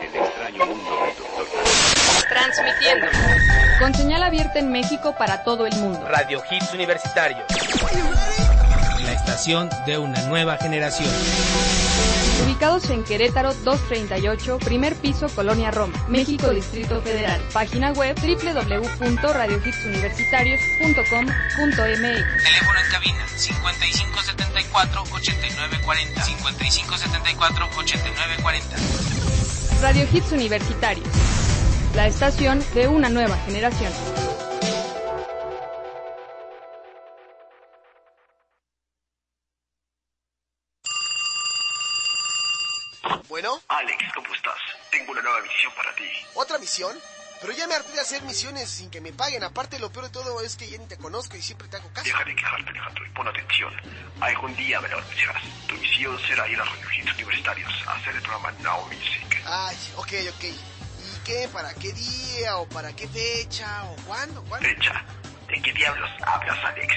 El extraño mundo del doctor. Transmitiendo. Con señal abierta en México para todo el mundo. Radio Hits Universitarios. La estación de una nueva generación. Ubicados en Querétaro 238, primer piso, Colonia Roma, México, Distrito Federal. Página web www.radiohitsuniversitarios.com.mx. Teléfono en cabina 5574-8940. 5574-8940. Radio Hits Universitarios. La estación de una nueva generación. Bueno, Alex, ¿cómo estás? Tengo una nueva misión para ti. ¿otra misión? Pero ya me harté de hacer misiones sin que me paguen. Aparte, lo peor de todo es que ya ni te conozco y siempre te hago caso. Deja de quejarte, Alejandro, y pon atención. Algún día me lo anunciarás. Tu misión será ir a Hits Universitarios a hacer el programa Now Music. Ay, ok, ok. ¿Y qué? ¿Para qué día? ¿O para qué fecha? ¿O cuándo? ¿Cuándo? Fecha. ¿De qué diablos hablas, Alex?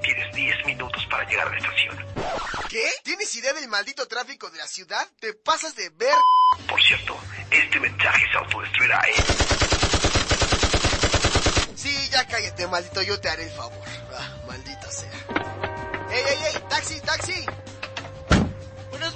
Tienes 10 minutos para llegar a la estación. ¿Qué? ¿Tienes idea del maldito tráfico de la ciudad? ¿Te pasas de ver? Por cierto, este mensaje se autodestruirá, ¿eh? Sí, ya cállate, maldito, yo te haré el favor. Ah, maldita sea. ¡Ey, ey, ey! ¡Taxi, taxi!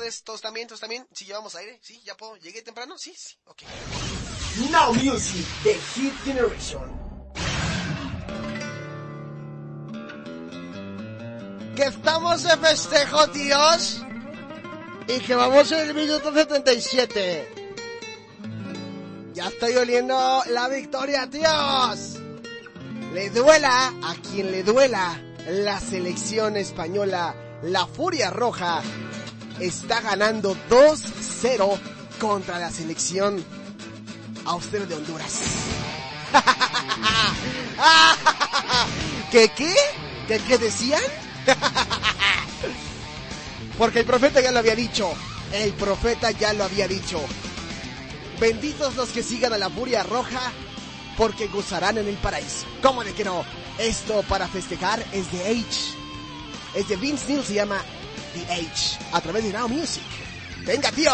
Tardes. ¿Todos también? ¿Todos también? ¿Sí llevamos aire? ¿Sí? ¿Ya puedo? ¿Llegué temprano? Sí, sí. Ok. Now Music, The Hit Generation. Que estamos de festejo, tíos. Y que vamos en el minuto 77. Ya estoy oliendo la victoria, tíos. Le duela a quien le duela la selección española, la Furia Roja, está ganando 2-0 contra la selección austera de Honduras. ¿Qué qué? ¿Qué qué decían? Porque el profeta ya lo había dicho. El profeta ya lo había dicho. Benditos los que sigan a la furia roja, porque gozarán en el paraíso. ¿Cómo de que no? Esto para festejar es de H. Es de Vince Neil, se llama The H. A través de Now Music. ¡Venga, tío!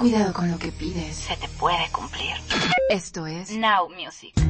cuidado con lo que pides. Se te puede cumplir. Esto es Now Music.